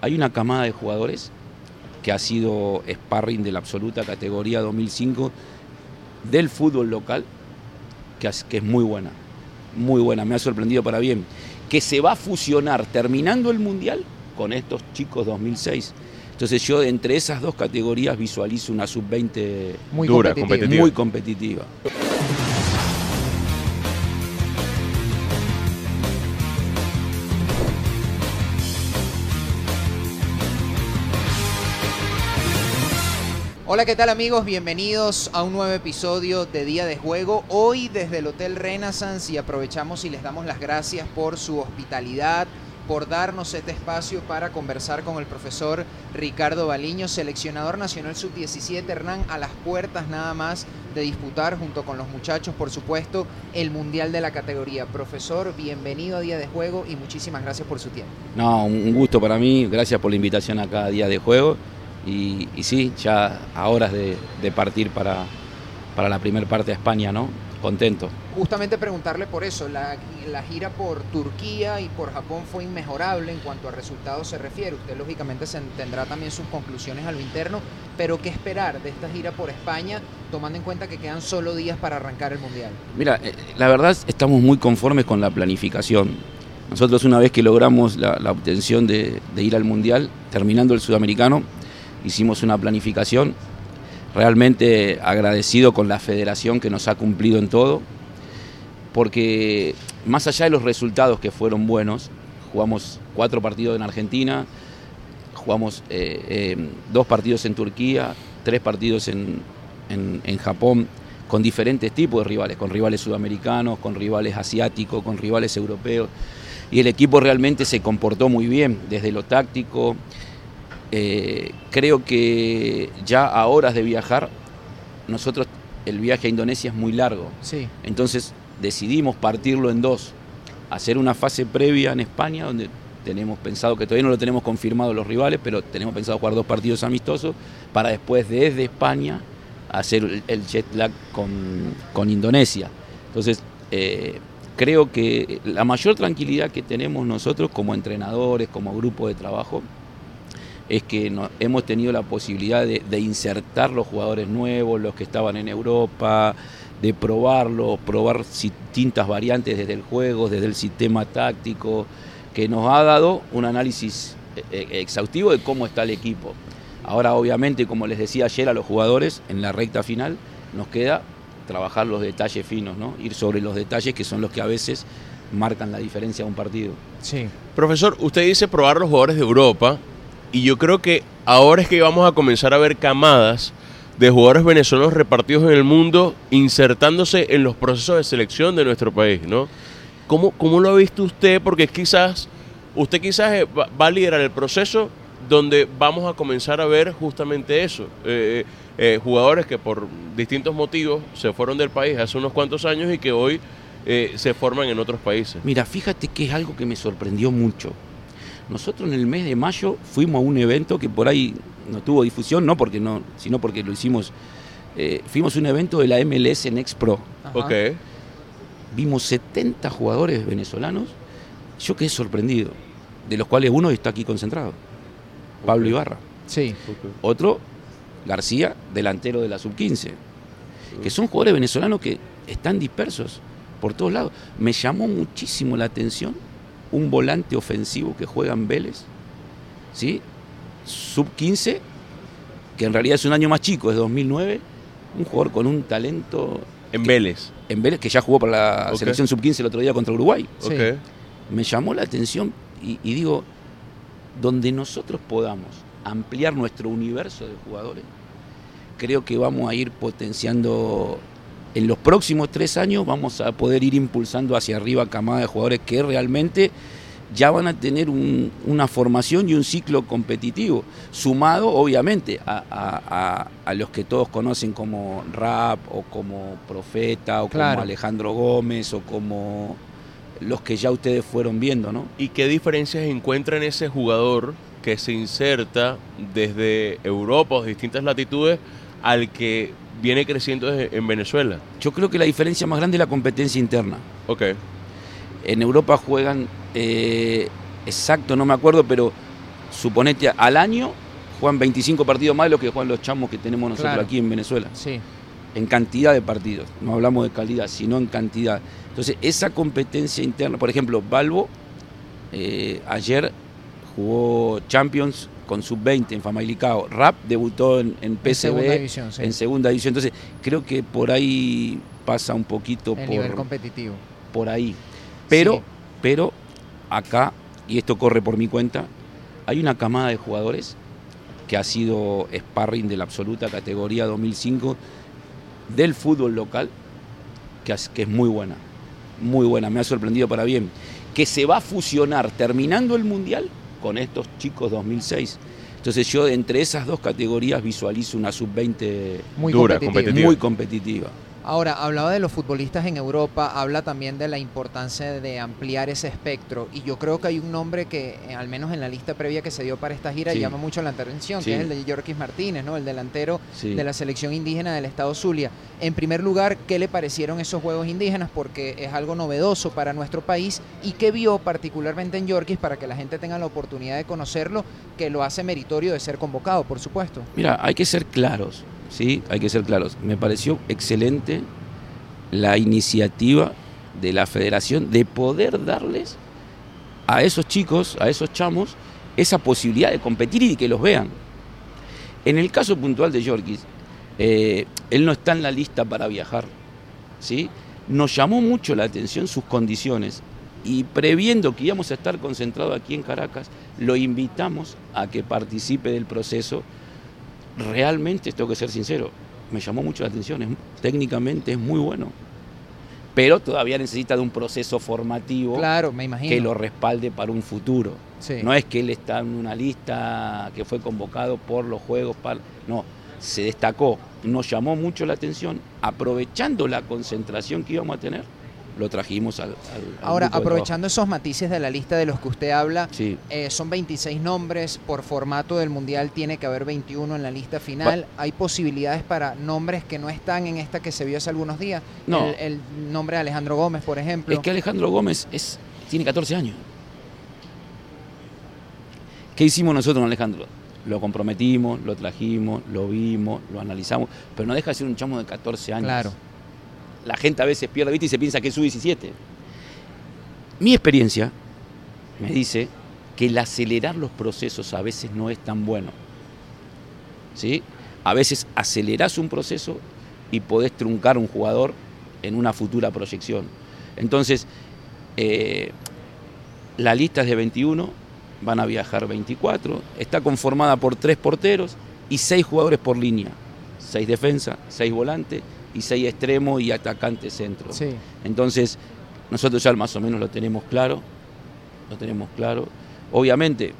hay una camada de jugadores que ha sido sparring de la absoluta categoría 2005 del fútbol local, que es, que es muy buena, muy buena, me ha sorprendido para bien, que se va a fusionar terminando el Mundial con estos chicos 2006. Entonces yo entre esas dos categorías visualizo una sub-20 Muy Dura, competitiva. competitiva. muy competitiva. Hola, ¿qué tal amigos? Bienvenidos a un nuevo episodio de Día de Juego. Hoy desde el Hotel Renaissance y aprovechamos y les damos las gracias por su hospitalidad, por darnos este espacio para conversar con el profesor Ricardo Baliño, seleccionador nacional sub-17, Hernán, a las puertas nada más de disputar junto con los muchachos, por supuesto, el Mundial de la categoría. Profesor, bienvenido a Día de Juego y muchísimas gracias por su tiempo. No, un gusto para mí, gracias por la invitación a cada día de juego. Y, y sí, ya a horas de, de partir para, para la primera parte de España, ¿no? Contento. Justamente preguntarle por eso, la, la gira por Turquía y por Japón fue inmejorable en cuanto a resultados se refiere. Usted lógicamente se tendrá también sus conclusiones a lo interno, pero ¿qué esperar de esta gira por España, tomando en cuenta que quedan solo días para arrancar el Mundial? Mira, eh, la verdad estamos muy conformes con la planificación. Nosotros una vez que logramos la, la obtención de, de ir al Mundial, terminando el Sudamericano, hicimos una planificación realmente agradecido con la federación que nos ha cumplido en todo, porque más allá de los resultados que fueron buenos, jugamos cuatro partidos en Argentina, jugamos eh, eh, dos partidos en Turquía, tres partidos en, en- en Japón, con diferentes tipos de rivales, con rivales sudamericanos, con rivales asiáticos, con rivales europeos, y el equipo realmente se comportó muy bien desde lo táctico. Eh, creo que ya a horas de viajar, nosotros el viaje a Indonesia es muy largo, Sí, entonces decidimos partirlo en dos, hacer una fase previa en España, donde tenemos pensado que todavía no lo tenemos confirmado los rivales, pero tenemos pensado jugar dos partidos amistosos, para después desde España hacer el- el jet lag con, con Indonesia. Entonces, eh, creo que la mayor tranquilidad que tenemos nosotros como entrenadores, como grupo de trabajo, es que no- hemos tenido la posibilidad de, de insertar los jugadores nuevos, los que estaban en Europa, de probarlos, probar distintas variantes desde el juego, desde el sistema táctico, que nos ha dado un análisis eh, eh, exhaustivo de cómo está el equipo. Ahora, obviamente, como les decía ayer a los jugadores, en la recta final nos queda trabajar los detalles finos, ¿no? ir sobre los detalles que son los que a veces marcan la diferencia de un partido. sí. Profesor, usted dice probar los jugadores de Europa y yo creo que ahora es que vamos a comenzar a ver camadas de jugadores venezolanos repartidos en el mundo insertándose en los procesos de selección de nuestro país, ¿no? ¿Cómo, cómo lo ha visto usted? Porque quizás, usted quizás eh, va, a liderar el proceso donde vamos a comenzar a ver justamente eso. Eh, eh, jugadores que por distintos motivos se fueron del país hace unos cuantos años y que hoy eh, se forman en otros países. Mira, fíjate que es algo que me sorprendió mucho. Nosotros en el mes de mayo fuimos a un evento que por ahí no tuvo difusión, no porque no, sino porque lo hicimos. eh, fuimos a un evento de la MLS Next Pro. Ok. Vimos 70 jugadores venezolanos. Yo quedé sorprendido, de los cuales uno está aquí concentrado, Pablo. Ibarra. Sí, Otro, García, delantero de la sub-15. Que son jugadores venezolanos que están dispersos por todos lados. Me llamó muchísimo la atención un volante ofensivo que juega en Vélez, ¿sí? Sub-15, que en realidad es un año más chico, es 2009. Un jugador con un talento En que- Vélez. en Vélez, que ya jugó para la selección sub-15 el otro día contra Uruguay. Sí. Me llamó la atención y, y digo, donde nosotros podamos ampliar nuestro universo de jugadores, creo que vamos a ir potenciando, en los próximos tres años vamos a poder ir impulsando hacia arriba camada de jugadores que realmente ya van a tener un- una formación y un ciclo competitivo, sumado obviamente a, a- a- a los que todos conocen como Rap o como Profeta o Claro. como Alejandro Gómez o como los que ya ustedes fueron viendo, ¿no? ¿Y qué diferencias encuentra en ese jugador que se inserta desde Europa o distintas latitudes al que viene creciendo en Venezuela? Yo creo que la diferencia más grande es la competencia interna. Ok. En Europa juegan, eh, exacto, no me acuerdo, pero suponete, al año juegan 25 partidos más de lo que juegan los chamos que tenemos nosotros Claro. aquí en Venezuela. Sí. En cantidad de partidos. No hablamos de calidad, sino en cantidad. Entonces, esa competencia interna, por ejemplo, Balbo eh, ayer jugó Champions con sub-20 en Famalicao. Rap debutó en, en En segunda división, sí. en segunda división. Entonces, creo que por ahí pasa un poquito El nivel por, competitivo. por ahí. Pero, Sí. pero acá, y esto corre por mi cuenta, hay una camada de jugadores que ha sido sparring de la absoluta categoría 2005 del fútbol local, que es, que es muy buena, muy buena, me ha sorprendido para bien, que se va a fusionar terminando el Mundial con estos chicos 2006. Entonces yo entre esas dos categorías visualizo una sub-20 Muy Dura, competitiva. muy competitiva. Ahora, hablaba de los futbolistas en Europa, habla también de la importancia de ampliar ese espectro. Y yo creo que hay un nombre que, eh, al menos en la lista previa que se dio para esta gira, Sí. llama mucho la atención, Sí. que es el de Yorkis Martínez, ¿no? El delantero Sí. de la selección indígena del estado Zulia. En primer lugar, ¿qué le parecieron esos juegos indígenas? Porque es algo novedoso para nuestro país y qué vio particularmente en Yorkis para que la gente tenga la oportunidad de conocerlo, que lo hace meritorio de ser convocado, por supuesto. Mira, hay que ser claros, ¿sí? Hay que ser claros. Me pareció excelente la iniciativa de la federación de poder darles a esos chicos, a esos chamos, esa posibilidad de competir y que los vean. En el caso puntual de Yorkis, eh, él no está en la lista para viajar, ¿sí? Nos llamó mucho la atención sus condiciones y previendo que íbamos a estar concentrados aquí en Caracas, lo invitamos a que participe del proceso. Realmente, tengo que ser sincero, me llamó mucho la atención, es- técnicamente es muy bueno, pero todavía necesita de un proceso formativo Claro, me imagino. que lo respalde para un futuro. Sí. No es que él está en una lista que fue convocado por los Juegos No, se destacó, nos llamó mucho la atención, aprovechando la concentración que íbamos a tener, lo trajimos al... al- al Ahora, aprovechando esos matices de la lista de los que usted habla. Sí, eh, son 26 nombres, por formato del Mundial tiene que haber 21 en la lista final. ¿Hay posibilidades para nombres que no están en esta que se vio hace algunos días? No. El, el nombre de Alejandro Gómez, por ejemplo. es que Alejandro Gómez es, tiene 14 años. ¿Qué hicimos nosotros con Alejandro? Lo comprometimos, lo trajimos, lo vimos, lo analizamos, pero no deja de ser un chamo de 14 años. Claro. La gente a veces pierde vista y se piensa que es sub-17. Mi experiencia me dice que el acelerar los procesos a veces no es tan bueno. ¿Sí? A veces acelerás un proceso y podés truncar un jugador en una futura proyección. Entonces, eh, la lista es de 21, van a viajar 24, está conformada por tres porteros y seis jugadores por línea. Seis defensa, seis volantes y seis extremos y atacantes centro. Sí. Entonces, nosotros ya más o menos lo tenemos claro, lo tenemos claro. Obviamente,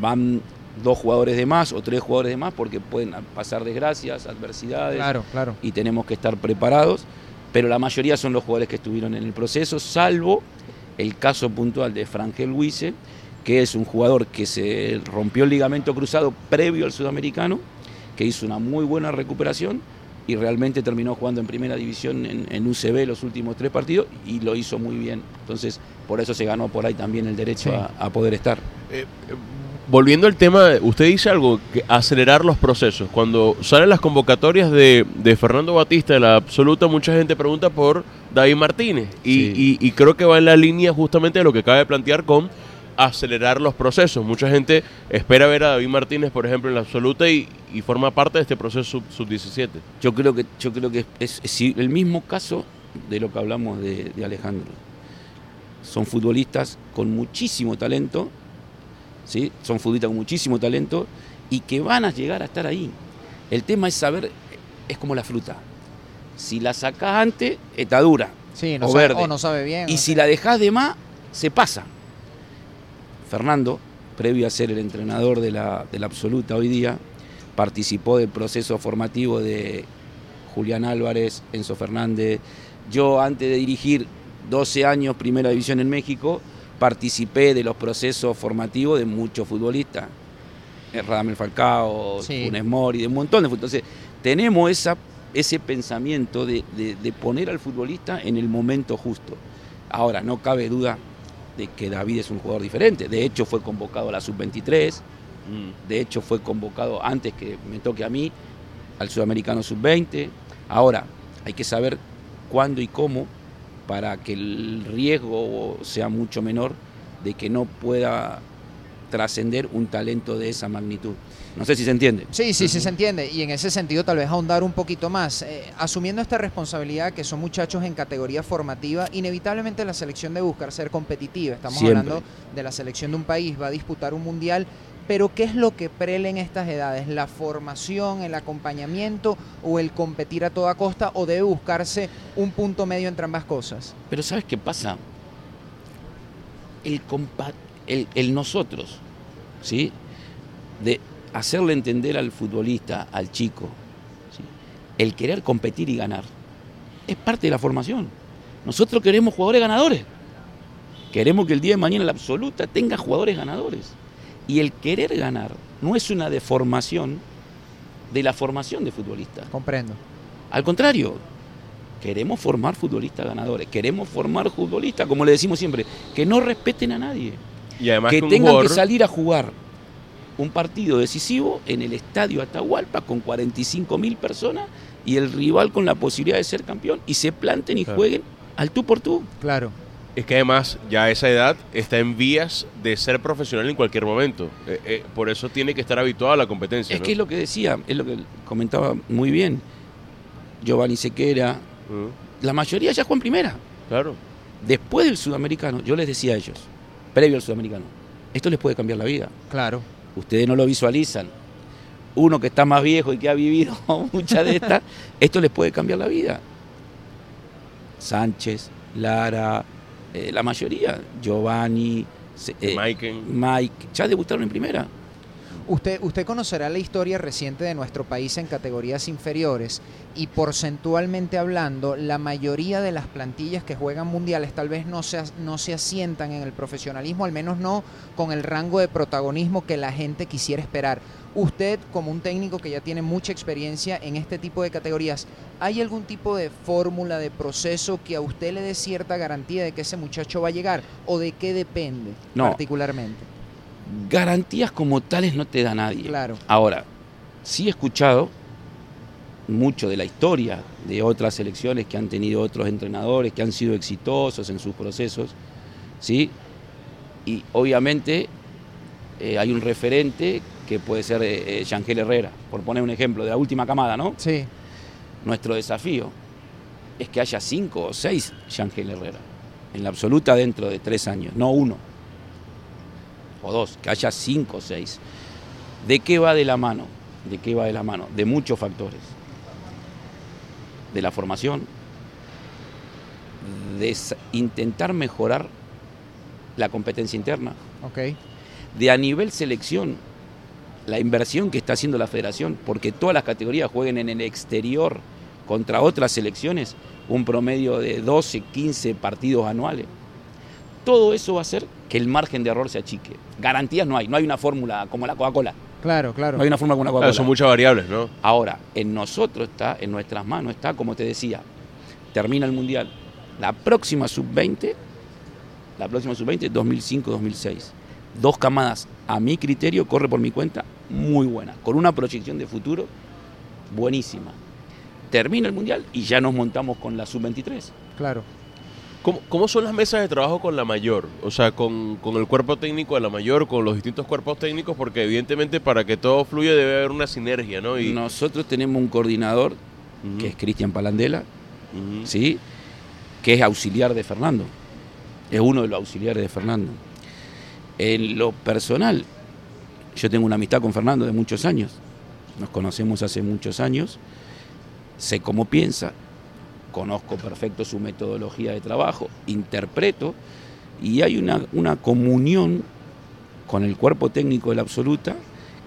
van dos jugadores de más o tres jugadores de más porque pueden pasar desgracias, adversidades Claro, claro. y tenemos que estar preparados, pero la mayoría son los jugadores que estuvieron en el proceso, salvo el caso puntual de Frangel Huise, que es un jugador que se rompió el ligamento cruzado previo al sudamericano, que hizo una muy buena recuperación y realmente terminó jugando en primera división en, en UCB los últimos tres partidos y lo hizo muy bien. Entonces, por eso se ganó por ahí también el derecho Sí. a, a poder estar. Eh, eh, volviendo al tema, usted dice algo, que acelerar los procesos. Cuando salen las convocatorias de, de Fernando Batista de la absoluta, mucha gente pregunta por David Martínez. Y, Sí. y- y creo que va en la línea justamente de lo que acaba de plantear con acelerar los procesos. Mucha gente espera ver a David Martínez, por ejemplo, en la absoluta y, y forma parte de este proceso sub- sub-17. Yo creo que, yo creo que es, es el mismo caso de lo que hablamos de, de Alejandro. Son futbolistas con muchísimo talento, ¿sí? son futbolistas con muchísimo talento y que van a llegar a estar ahí. El tema es saber, es como la fruta. Si la sacás antes, está dura. Sí, no O sabe, verde. o no sabe bien. Y o si la dejás de más, se pasa. Fernando, previo a ser el entrenador de la, de la absoluta hoy día, participó del proceso formativo de Julián Álvarez, Enzo Fernández. Yo, antes de dirigir 12 años Primera División en México, participé de los procesos formativos de muchos futbolistas. Eh, Radamel Falcao, Sí. Funes Mori, de un montón de futbolistas. Entonces, tenemos esa, ese pensamiento de, de- de poner al futbolista en el momento justo. Ahora, no cabe duda de que David es un jugador diferente. De hecho, fue convocado a la sub-23, Mm. de hecho, fue convocado antes que me toque a mí al Sudamericano Sub-20. Ahora, hay que saber cuándo y cómo para que el riesgo sea mucho menor de que no pueda trascender un talento de esa magnitud. No sé si se entiende. Sí, sí, sí se entiende. Y en ese sentido tal vez ahondar un poquito más. Eh, asumiendo esta responsabilidad que son muchachos en categoría formativa, inevitablemente la selección debe buscar ser competitiva. Estamos Siempre. hablando de la selección de un país, va a disputar un mundial. Pero ¿qué es lo que prele en estas edades? ¿La formación, el acompañamiento o el competir a toda costa? ¿O debe buscarse un punto medio entre ambas cosas? Pero ¿sabes qué pasa? El, compa- el, el nosotros, ¿sí? De hacerle entender al futbolista, al chico, ¿sí? el querer competir y ganar, es parte de la formación. Nosotros queremos jugadores ganadores. Queremos que el día de mañana la absoluta tenga jugadores ganadores. Y el querer ganar no es una deformación de la formación de futbolistas. Comprendo. Al contrario, queremos formar futbolistas ganadores, queremos formar futbolistas, como le decimos siempre, que no respeten a nadie, Y además que que tengan jugador- que salir a jugar un partido decisivo en el estadio Atahualpa con 45 mil personas y el rival con la posibilidad de ser campeón y se planten y Claro. jueguen al tú por tú. Claro. Es que además ya a esa edad está en vías de ser profesional en cualquier momento. Eh, eh, por eso tiene que estar habituado a la competencia. Es ¿no? que es lo que decía, es lo que comentaba muy bien Giovanni Sequera, la mayoría ya juegan primera. Claro. Después del sudamericano, yo les decía a ellos, previo al sudamericano, esto les puede cambiar la vida. Claro. Ustedes no lo visualizan. Uno que está más viejo y que ha vivido muchas de estas, esto les puede cambiar la vida. Sánchez, Lara, eh, la mayoría, Giovanni, eh. Mike, ya debutaron en primera. Usted, usted conocerá la historia reciente de nuestro país en categorías inferiores y porcentualmente hablando, la mayoría de las plantillas que juegan mundiales tal vez no se, no se asientan en el profesionalismo, al menos no con el rango de protagonismo que la gente quisiera esperar. Usted, como un técnico que ya tiene mucha experiencia en este tipo de categorías, ¿hay algún tipo de fórmula, de proceso que a usted le dé cierta garantía de que ese muchacho va a llegar? ¿O de qué depende No. particularmente? Garantías como tales no te da nadie. Claro. Ahora, sí he escuchado mucho de la historia de otras selecciones que han tenido otros entrenadores, que han sido exitosos en sus procesos, ¿sí? Y obviamente eh, hay un referente que puede ser eh, eh, Yangel Herrera, por poner un ejemplo, de la última camada, ¿no? Sí. Nuestro desafío es que haya cinco o seis Yangel Herrera, en la absoluta dentro de tres años, no uno o dos, que haya cinco o seis. ¿De qué va de la mano? ¿De qué va de la mano? De muchos factores. De la formación, de intentar mejorar la competencia interna, Ok. de a nivel selección, la inversión que está haciendo la federación, porque todas las categorías jueguen en el exterior contra otras selecciones, un promedio de 12, 15 partidos anuales. Todo eso va a hacer que el margen de error se achique. Garantías no hay, no hay una fórmula como la Coca-Cola. Claro, claro. No hay una fórmula como la Claro, Coca-Cola. son muchas variables, ¿no? Ahora, en nosotros está, en nuestras manos está, como te decía, termina el Mundial. La próxima sub-20, la próxima sub-20, 2005-2006. Dos camadas, a mi criterio, corre por mi cuenta, muy buena, con una proyección de futuro buenísima. Termina el Mundial y ya nos montamos con la sub-23. Claro. ¿Cómo, cómo son las mesas de trabajo con la mayor? O sea, con, con el cuerpo técnico de la mayor, con los distintos cuerpos técnicos, porque evidentemente para que todo fluya debe haber una sinergia, ¿no? Y, Nosotros tenemos un coordinador, que es Cristian Palandela. ¿sí? que es auxiliar de Fernando. Es uno de los auxiliares de Fernando. En lo personal, yo tengo una amistad con Fernando de muchos años. Nos conocemos hace muchos años. Sé cómo piensa, conozco perfecto su metodología de trabajo, interpreto y hay una, una comunión con el cuerpo técnico de la absoluta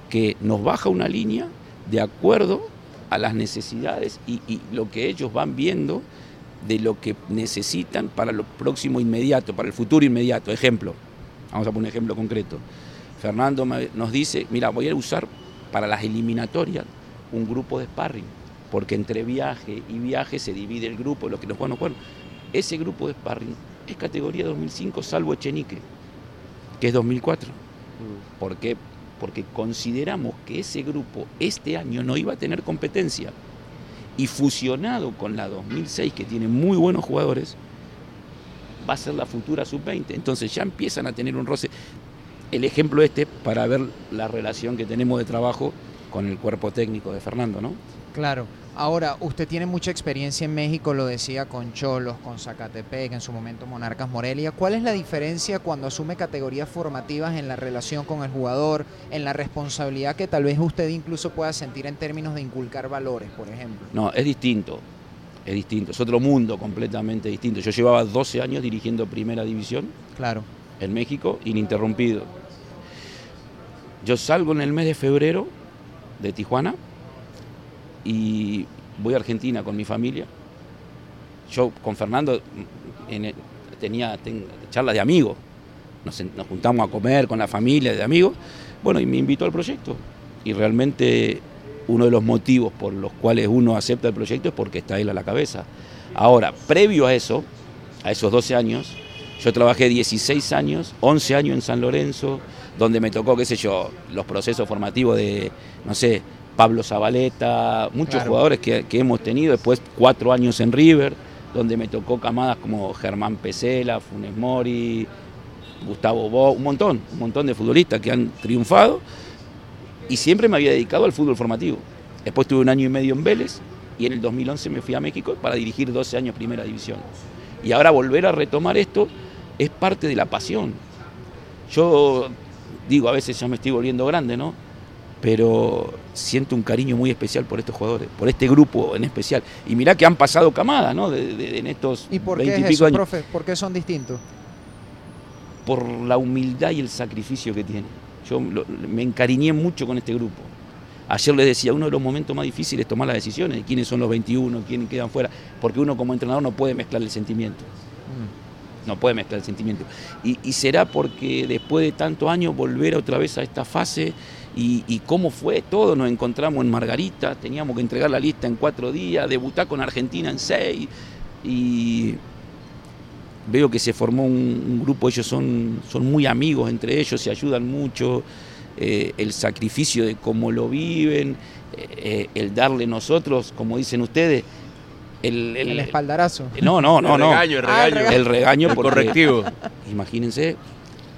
que nos baja una línea de acuerdo a las necesidades y, y lo que ellos van viendo de lo que necesitan para lo próximo inmediato, para el futuro inmediato. Ejemplo, vamos a poner un ejemplo concreto. Fernando nos dice, mira, voy a usar para las eliminatorias un grupo de sparring, porque entre viaje y viaje se divide el grupo, lo que nos bueno, bueno, ese grupo de sparring es categoría 2005 salvo Echenique, que es 2004. ¿Por qué? Porque consideramos que ese grupo este año no iba a tener competencia. Y fusionado con la 2006, que tiene muy buenos jugadores, va a ser la futura sub-20. Entonces ya empiezan a tener un roce. El ejemplo este para ver la relación que tenemos de trabajo con el cuerpo técnico de Fernando, ¿no? Claro. Ahora, usted tiene mucha experiencia en México, lo decía con Cholos, con Zacatepec, en su momento Monarcas Morelia. ¿Cuál es la diferencia cuando asume categorías formativas en la relación con el jugador, en la responsabilidad que tal vez usted incluso pueda sentir en términos de inculcar valores, por ejemplo? No, es distinto. Es distinto. Es otro mundo completamente distinto. Yo llevaba 12 años dirigiendo Primera División. Claro. En México, ininterrumpido. Yo salgo en el mes de febrero de Tijuana y voy a Argentina con mi familia. Yo con Fernando en tenía charlas de amigos, nos, nos, juntamos a comer con la familia de amigos, bueno, y me invitó al proyecto. Y realmente uno de los motivos por los cuales uno acepta el proyecto es porque está él a la cabeza. Ahora, previo a eso, a esos 12 años, yo trabajé 16 años, 11 años en San Lorenzo, donde me tocó, qué sé yo, los procesos formativos de, no sé, Pablo Zabaleta, muchos jugadores que, hemos tenido, después cuatro años en River, donde me tocó camadas como Germán Pesela, Funes Mori, Gustavo Bo, un montón, un montón de futbolistas que han triunfado, y siempre me había dedicado al fútbol formativo. Después tuve un año y medio en Vélez, y en el 2011 me fui a México para dirigir 12 años Primera División. Y ahora volver a retomar esto es parte de la pasión. Yo digo, a veces ya me estoy volviendo grande, ¿no? pero siento un cariño muy especial por estos jugadores, por este grupo en especial. Y mirá que han pasado camadas, ¿no? De, en estos ¿Y por qué es eso, profe? ¿Por qué son distintos? Por la humildad y el sacrificio que tienen. Yo me encariñé mucho con este grupo. Ayer les decía, uno de los momentos más difíciles es tomar las decisiones, de quiénes son los 21, quiénes quedan fuera, porque uno como entrenador no puede mezclar el sentimiento. Mm. No puede mezclar el sentimiento. Y, será porque después de tantos años volver otra vez a esta fase y, cómo fue todo. Nos encontramos en Margarita, teníamos que entregar la lista en cuatro días, debutar con Argentina en seis y veo que se formó un, grupo, ellos son, son muy amigos entre ellos, se ayudan mucho, eh, el sacrificio de cómo lo viven, eh, el darle nosotros, como dicen ustedes, el, el, espaldarazo. No, no, no, no. El regaño, el regaño. el regaño, correctivo. Imagínense,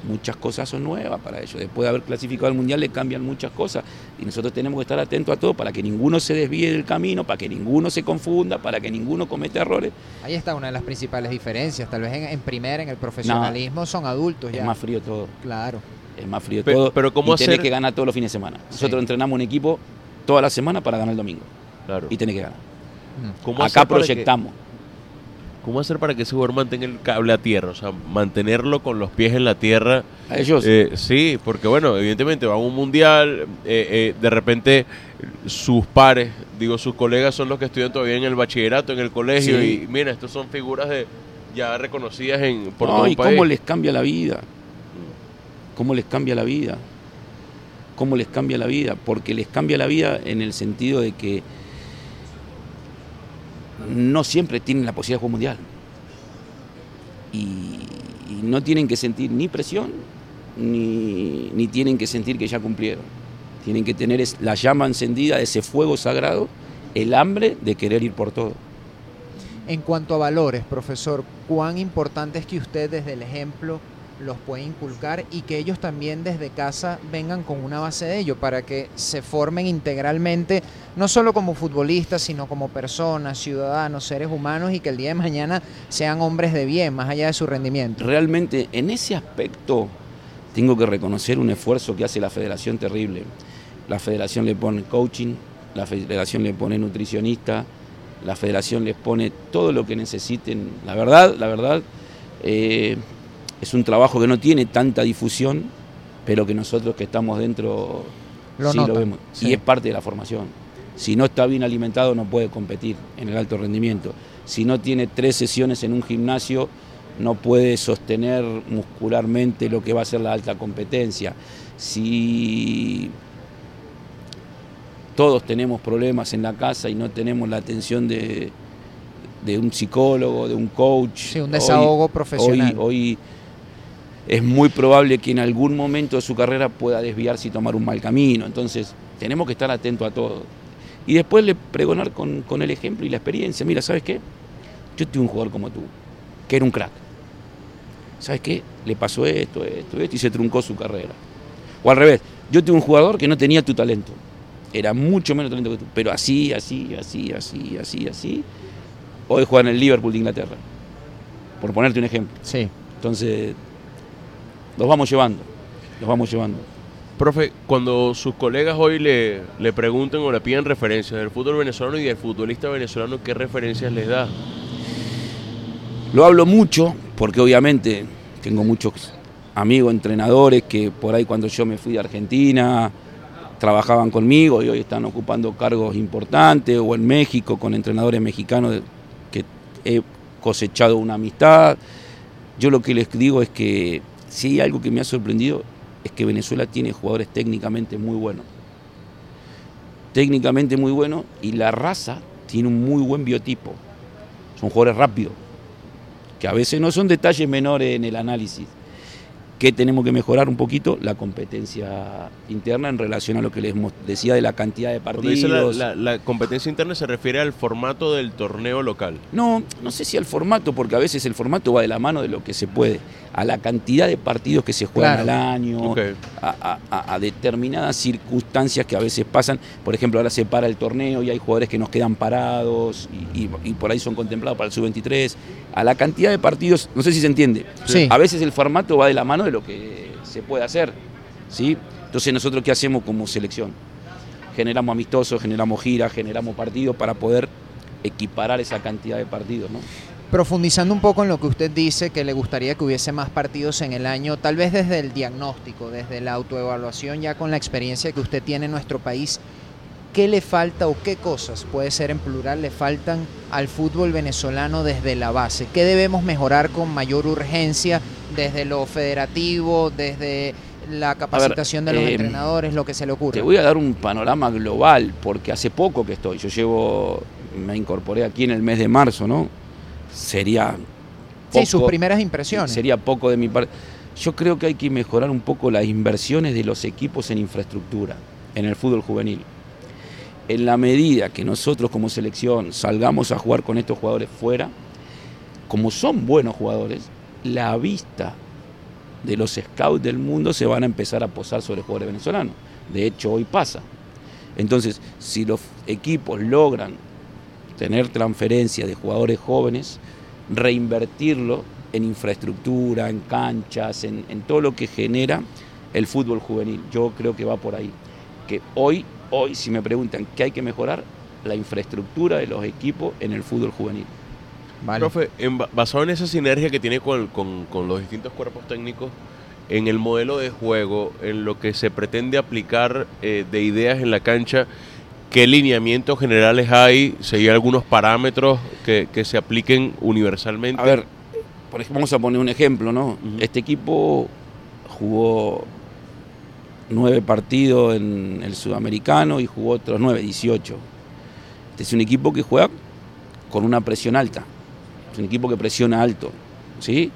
muchas cosas son nuevas para ellos. Después de haber clasificado al Mundial le cambian muchas cosas y nosotros tenemos que estar atentos a todo para que ninguno se desvíe del camino, para que ninguno se confunda, para que ninguno cometa errores. Ahí está una de las principales diferencias. Tal vez en, primera, en el profesionalismo, son adultos ya. Es más frío todo. Claro. Es más frío todo. Pero ¿cómo y tenés que ganar todos los fines de semana. Nosotros entrenamos un equipo toda la semana para ganar el domingo. Claro. Y tenés que ganar. ¿Cómo Acá proyectamos. ¿Cómo hacer para que ese jugador mantenga el cable a tierra? O sea, mantenerlo con los pies en la tierra. A ellos. Eh, sí, porque bueno, evidentemente va a un mundial, eh, eh, de repente sus pares, digo, sus colegas son los que estudian todavía en el bachillerato, en el colegio, y mira, estos son figuras de ya reconocidas en por todo y cómo les cambia la vida. Cómo les cambia la vida. Cómo les cambia la vida. Porque les cambia la vida en el sentido de que no siempre tienen la posibilidad de jugar mundial. Y, no tienen que sentir ni presión, ni, tienen que sentir que ya cumplieron. Tienen que tener la llama encendida, ese fuego sagrado, el hambre de querer ir por todo. En cuanto a valores, profesor, ¿cuán importante es que usted desde el ejemplo los puede inculcar y que ellos también desde casa vengan con una base de ello para que se formen integralmente, no solo como futbolistas, sino como personas, ciudadanos, seres humanos y que el día de mañana sean hombres de bien, más allá de su rendimiento. Realmente en ese aspecto tengo que reconocer un esfuerzo que hace la federación terrible. La federación le pone coaching, la federación le pone nutricionista, la federación les pone todo lo que necesiten. La verdad, la verdad, eh, es un trabajo que no tiene tanta difusión, pero que nosotros que estamos dentro lo sí lo vemos. Y es parte de la formación. Si no está bien alimentado no puede competir en el alto rendimiento. Si no tiene tres sesiones en un gimnasio no puede sostener muscularmente lo que va a ser la alta competencia. Si todos tenemos problemas en la casa y no tenemos la atención de, de un psicólogo, de un coach. Sí, un desahogo profesional. Hoy, hoy es muy probable que en algún momento de su carrera pueda desviarse y tomar un mal camino. Entonces, tenemos que estar atentos a todo. Y después le pregonar con, con el ejemplo y la experiencia. Mira, ¿sabes qué? Yo tuve un jugador como tú, que era un crack. ¿Sabes qué? Le pasó esto, esto, esto y se truncó su carrera. O al revés, yo tuve un jugador que no tenía tu talento. Era mucho menos talento que tú. Pero así, así, así, así, así, así. Hoy juega en el Liverpool de Inglaterra. Por ponerte un ejemplo. Sí. Entonces, los vamos llevando. Los vamos llevando. Profe, cuando sus colegas hoy le, le pregunten o le piden referencias del fútbol venezolano y del futbolista venezolano, ¿qué referencias les da? Lo hablo mucho porque obviamente tengo muchos amigos, entrenadores que por ahí cuando yo me fui de Argentina trabajaban conmigo y hoy están ocupando cargos importantes o en México con entrenadores mexicanos que he cosechado una amistad. Yo lo que les digo es que si hay algo que me ha sorprendido es que Venezuela tiene jugadores técnicamente muy buenos. Técnicamente muy buenos y la raza tiene un muy buen biotipo. Son jugadores rápidos, que a veces no son detalles menores en el análisis. ¿Qué tenemos que mejorar un poquito? La competencia interna en relación a lo que les decía de la cantidad de dice partidos. la, la- la competencia interna se refiere al formato del torneo local. No, no sé si al formato, porque a veces el formato va de la mano de lo que se puede, a la cantidad de partidos que se juegan Claro. al año, a, a- a- a determinadas circunstancias que a veces pasan. Por ejemplo, ahora se para el torneo y hay jugadores que nos quedan parados y, y- y por ahí son contemplados para el sub-23. A la cantidad de partidos, no sé si se entiende. Sí. A veces el formato va de la mano de lo que se puede hacer. ¿sí? Entonces, nosotros, ¿qué hacemos como selección? Generamos amistosos, generamos giras, generamos partidos para poder equiparar esa cantidad de partidos. ¿no? Profundizando un poco en lo que usted dice, que le gustaría que hubiese más partidos en el año, tal vez desde el diagnóstico, desde la autoevaluación, ya con la experiencia que usted tiene en nuestro país, ¿qué le falta o qué cosas, puede ser en plural, le faltan al fútbol venezolano desde la base? ¿Qué debemos mejorar con mayor urgencia desde lo federativo, desde la capacitación de los eh, entrenadores, lo que se le ocurre? Te voy a dar un panorama global, porque hace poco que estoy, yo llevo, me incorporé aquí en el mes de marzo, ¿no? Sería... sí, sus poco- primeras impresiones. Sería poco de mi parte. Yo creo que hay que mejorar un poco las inversiones de los equipos en infraestructura, en el fútbol juvenil. En la medida que nosotros como selección salgamos a jugar con estos jugadores fuera, como son buenos jugadores, la vista de los scouts del mundo se van a empezar a posar sobre jugadores venezolanos. De hecho, hoy pasa. Entonces, si los equipos logran tener transferencia de jugadores jóvenes, reinvertirlo en infraestructura, en canchas, en, en todo lo que genera el fútbol juvenil. Yo creo que va por ahí. Que hoy, hoy, si me preguntan qué hay que mejorar, la infraestructura de los equipos en el fútbol juvenil. Vale. Profe, en ba- basado en esa sinergia que tiene con, con- con los distintos cuerpos técnicos, en el modelo de juego, en lo que se pretende aplicar eh, de ideas en la cancha, ¿qué lineamientos generales hay? Si hay algunos parámetros que, que se apliquen universalmente. A ver, por ejemplo, vamos a poner un ejemplo, ¿no? Este equipo jugó nueve partidos en el sudamericano y jugó otros nueve, 18. Este es un equipo que juega con una presión alta. Es un equipo que presiona alto, ¿sí?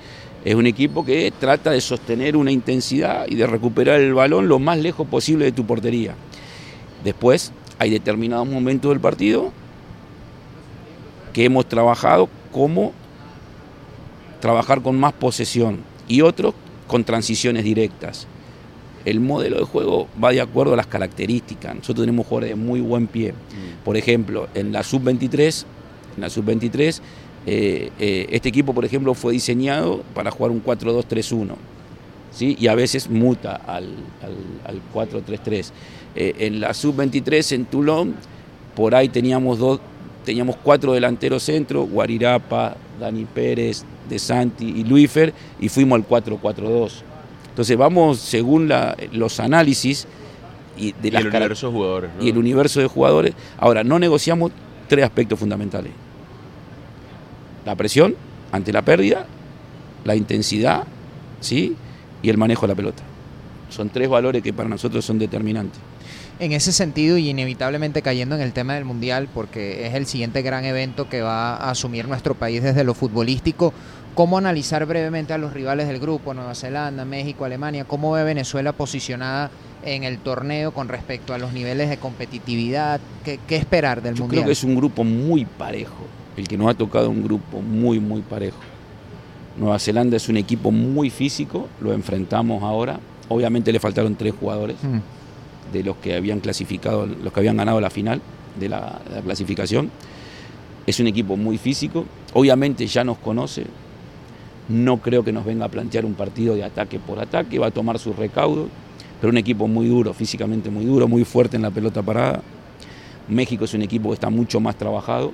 Es un equipo que trata de sostener una intensidad y de recuperar el balón lo más lejos posible de tu portería. Después hay determinados momentos del partido que hemos trabajado como trabajar con más posesión y otros con transiciones directas. El modelo de juego va de acuerdo a las características. Nosotros tenemos jugadores de muy buen pie. Por ejemplo, en la sub-23, en la sub-23, eh, eh, este equipo, por ejemplo, fue diseñado para jugar un 4-2-3-1. ¿sí? Y a veces muta al, al- al 4-3-3. Eh, en la sub-23 en Toulon, por ahí teníamos dos, teníamos cuatro delanteros centro, Guarirapa, Dani Pérez, De Santi y Luifer, y fuimos al 4-4-2. Entonces vamos según la- los análisis y de y las el universo de jugadores. ¿no? y el universo de jugadores. Ahora, no negociamos tres aspectos fundamentales. La presión ante la pérdida, la intensidad, ¿sí? Y el manejo de la pelota. Son tres valores que para nosotros son determinantes. En ese sentido, y inevitablemente cayendo en el tema del Mundial, porque es el siguiente gran evento que va a asumir nuestro país desde lo futbolístico, ¿cómo analizar brevemente a los rivales del grupo, Nueva Zelanda, México, Alemania? ¿Cómo ve Venezuela posicionada en el torneo con respecto a los niveles de competitividad? ¿Qué, qué esperar del Yo Mundial? creo que es un grupo muy parejo. El que nos ha tocado un grupo muy, muy parejo. Nueva Zelanda es un equipo muy físico, lo enfrentamos ahora. Obviamente le faltaron tres jugadores Mm, de los que habían clasificado, los que habían ganado la final de la, clasificación. Es un equipo muy físico, obviamente ya nos conoce. No creo que nos venga a plantear un partido de ataque por ataque, va a tomar sus recaudos, pero un equipo muy duro, físicamente muy duro, muy fuerte en la pelota parada. México es un equipo que está mucho más trabajado,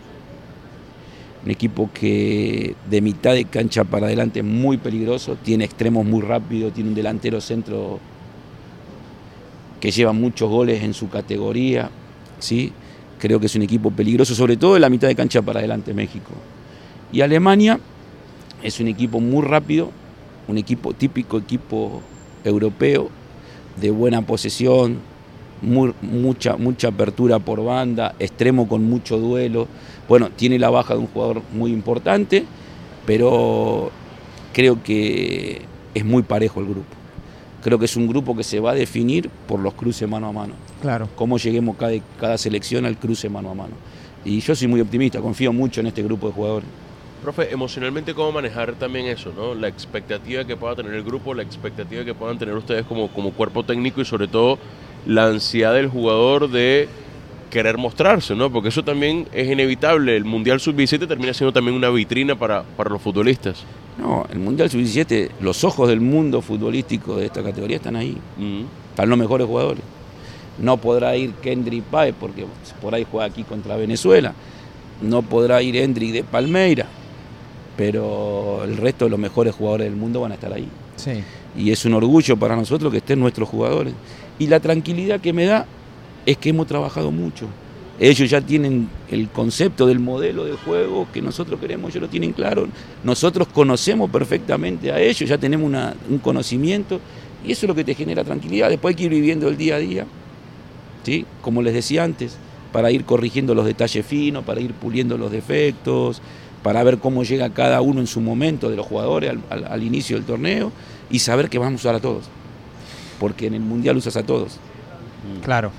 un equipo que de mitad de cancha para adelante es muy peligroso, tiene extremos muy rápidos, tiene un delantero centro que lleva muchos goles en su categoría, ¿sí? Creo que es un equipo peligroso, sobre todo en la mitad de cancha para adelante México. Y Alemania es un equipo muy rápido, un equipo típico equipo europeo, de buena posesión, mucha, mucha apertura por banda, extremo con mucho duelo. Bueno, tiene la baja de un jugador muy importante, pero creo que es muy parejo el grupo. Creo que es un grupo que se va a definir por los cruces mano a mano. Claro. Cómo lleguemos cada, cada selección al cruce mano a mano. Y yo soy muy optimista, confío mucho en este grupo de jugadores. Profe, emocionalmente, ¿cómo manejar también eso? ¿no? La expectativa que pueda tener el grupo, la expectativa que puedan tener ustedes como, como cuerpo técnico y sobre todo la ansiedad del jugador de querer mostrarse, ¿no? Porque eso también es inevitable. El Mundial Sub-17 termina siendo también una vitrina para, para los futbolistas. No, el Mundial Sub-17, los ojos del mundo futbolístico de esta categoría están ahí. Están los mejores jugadores. No podrá ir Kendrick Páez porque por ahí juega aquí contra Venezuela. No podrá ir Hendrick de Palmeira. Pero el resto de los mejores jugadores del mundo van a estar ahí. Sí. Y es un orgullo para nosotros que estén nuestros jugadores. Y la tranquilidad que me da es que hemos trabajado mucho. Ellos ya tienen el concepto del modelo de juego que nosotros queremos, ellos lo tienen claro. Nosotros conocemos perfectamente a ellos, ya tenemos un conocimiento y eso es lo que te genera tranquilidad. Después hay que ir viviendo el día a día, ¿sí? como les decía antes, para ir corrigiendo los detalles finos, para ir puliendo los defectos, para ver cómo llega cada uno en su momento de los jugadores al inicio del torneo y saber que vamos a usar a todos. Porque en el Mundial usas a todos. Claro.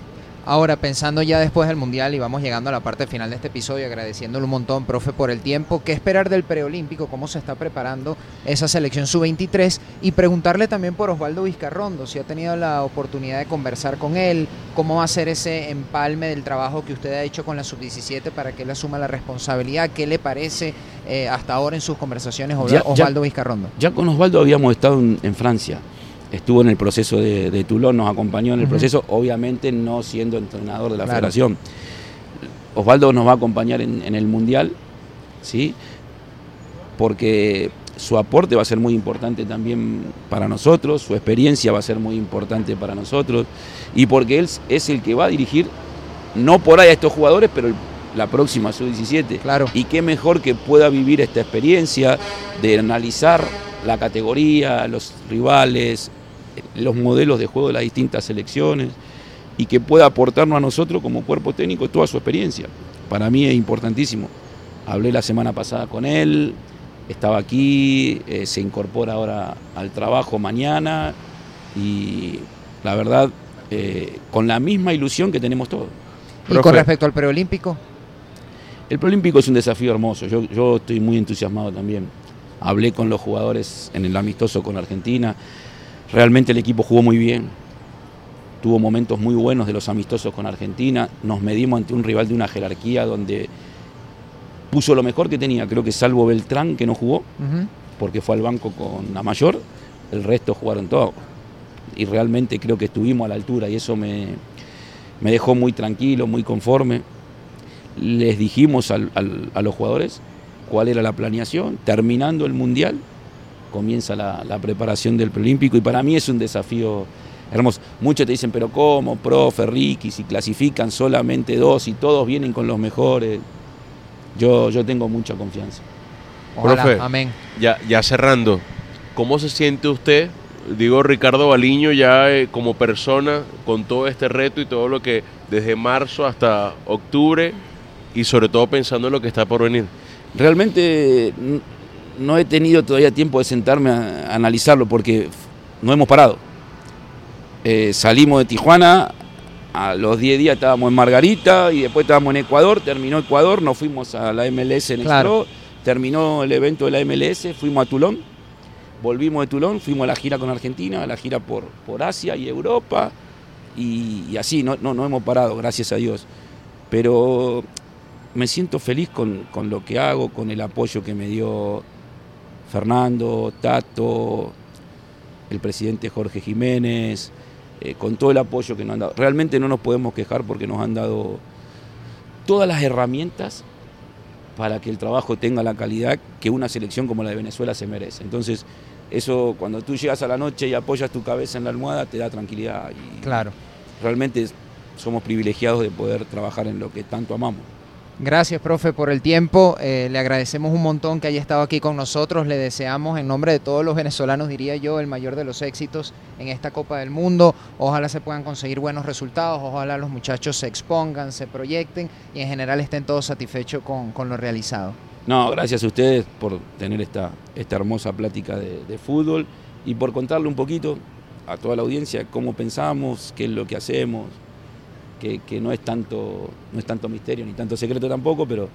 Ahora, pensando ya después del Mundial y vamos llegando a la parte final de este episodio, agradeciéndole un montón, profe, por el tiempo, ¿qué esperar del preolímpico? ¿Cómo se está preparando esa selección sub-23? Y preguntarle también por Osvaldo Vizcarrondo, si ha tenido la oportunidad de conversar con él, cómo va a ser ese empalme del trabajo que usted ha hecho con la sub-17 para que él asuma la responsabilidad, ¿qué le parece eh, hasta ahora en sus conversaciones Osva- Ya- ya- Osvaldo Vizcarrondo? Ya con Osvaldo habíamos estado en, en Francia. Estuvo en el proceso de, de Toulon, nos acompañó en el proceso, obviamente no siendo entrenador de la Claro. federación. Osvaldo nos va a acompañar en, en el Mundial, ¿sí? Porque su aporte va a ser muy importante también para nosotros, su experiencia va a ser muy importante para nosotros, y porque él es el que va a dirigir, no por ahí a estos jugadores, pero el- la próxima sub-17. Claro. Y qué mejor que pueda vivir esta experiencia de analizar la categoría, los rivales, los modelos de juego de las distintas selecciones y que pueda aportarnos a nosotros como cuerpo técnico toda su experiencia. Para mí es importantísimo. Hablé la semana pasada con él, estaba aquí, eh, se incorpora ahora al trabajo mañana y la verdad, eh, con la misma ilusión que tenemos todos. Y con Profe. respecto al preolímpico, El Prolímpico es un desafío hermoso, yo, yo estoy muy entusiasmado también. Hablé con los jugadores en el amistoso con Argentina, realmente el equipo jugó muy bien, tuvo momentos muy buenos de los amistosos con Argentina, nos medimos ante un rival de una jerarquía donde puso lo mejor que tenía, creo que salvo Beltrán que no jugó, porque fue al banco con la mayor, el resto jugaron todos. Y realmente creo que estuvimos a la altura y eso me, me dejó muy tranquilo, muy conforme. Les dijimos al- al- a los jugadores cuál era la planeación. Terminando el Mundial, comienza la, la preparación del preolímpico y para mí es un desafío hermoso. Muchos te dicen, pero ¿cómo, profe, Ricky, si clasifican solamente dos y todos vienen con los mejores? Yo, yo tengo mucha confianza. ojalá, Profe. amén. Ya, ya cerrando, ¿cómo se siente usted digo Ricardo Baliño ya eh, como persona con todo este reto y todo lo que desde marzo hasta octubre y sobre todo pensando en lo que está por venir? Realmente no he tenido todavía tiempo de sentarme a, analizarlo porque no hemos parado. Eh, salimos de Tijuana, a los 10 días estábamos en Margarita y después estábamos en Ecuador, terminó Ecuador, nos fuimos a la MLS en Claro. Terminó el evento de la MLS, fuimos a Tulón, volvimos de Tulón, fuimos a la gira con Argentina, a la gira por, por Asia y Europa y, y así, no, no, no hemos parado, gracias a Dios. Pero me siento feliz con, con lo que hago, con el apoyo que me dio Fernando, Tato, el presidente Jorge Jiménez, eh, con todo el apoyo que nos han dado. Realmente no nos podemos quejar porque nos han dado todas las herramientas para que el trabajo tenga la calidad que una selección como la de Venezuela se merece. Entonces, eso cuando tú llegas a la noche y apoyas tu cabeza en la almohada, te da tranquilidad. Y Claro. realmente somos privilegiados de poder trabajar en lo que tanto amamos. Gracias, profe, por el tiempo. Eh, le agradecemos un montón que haya estado aquí con nosotros. Le deseamos, en nombre de todos los venezolanos, diría yo, el mayor de los éxitos en esta Copa del Mundo. Ojalá se puedan conseguir buenos resultados, ojalá los muchachos se expongan, se proyecten y en general estén todos satisfechos con, lo realizado. No, gracias a ustedes por tener esta, esta hermosa plática de fútbol y por contarle un poquito a toda la audiencia cómo pensamos, qué es lo que hacemos, que, que no, es tanto, no es tanto misterio ni tanto secreto tampoco, pero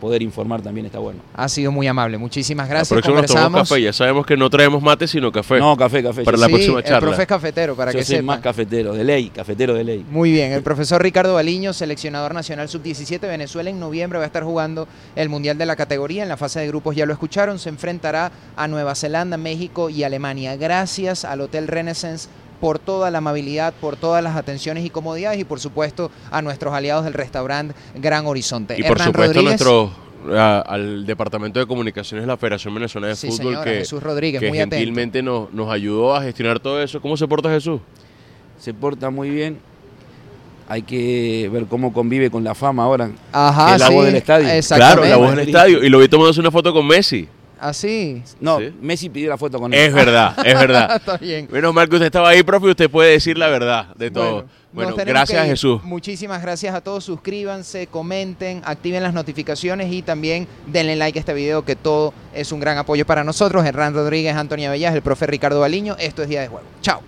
poder informar también está bueno. Ha sido muy amable. Muchísimas La gracias. próxima nos tomamos Conversamos. café. Ya sabemos que no traemos mate, sino café. No, café, café. Para la próxima El charla. profe es cafetero, para yo que soy sepan. más cafetero, de ley, cafetero de ley. Muy bien, el profesor Ricardo Baliño, seleccionador nacional sub-17 Venezuela en noviembre va a estar jugando el Mundial de la categoría. En la fase de grupos ya lo escucharon, se enfrentará a Nueva Zelanda, México y Alemania. Gracias al Hotel Renaissance por toda la amabilidad, por todas las atenciones y comodidades y por supuesto a nuestros aliados del restaurante Gran Horizonte. Y por Hernán supuesto Rodríguez, nuestro, a- al Departamento de Comunicaciones de la Federación Venezolana de sí, Fútbol señora, que, Jesús Rodríguez, que muy gentilmente nos, nos ayudó a gestionar todo eso. ¿Cómo se porta Jesús? Se porta muy bien. Hay que ver cómo convive con la fama ahora. Ajá, que es la sí, voz del estadio. Claro, la voz del estadio. Y lo vi tomándose una foto con Messi. Así. No, Sí. Messi pidió la foto con él. Es verdad, es verdad. Está bien. Menos mal que usted estaba ahí, profe, y usted puede decir la verdad de todo. Bueno, Bueno, gracias. Jesús. Muchísimas gracias a todos. Suscríbanse, comenten, activen las notificaciones y también denle like a este video que todo es un gran apoyo para nosotros. Hernán Rodríguez, Antonio Bellas, el profe Ricardo Baliño. Esto es Día de Juego. Chao.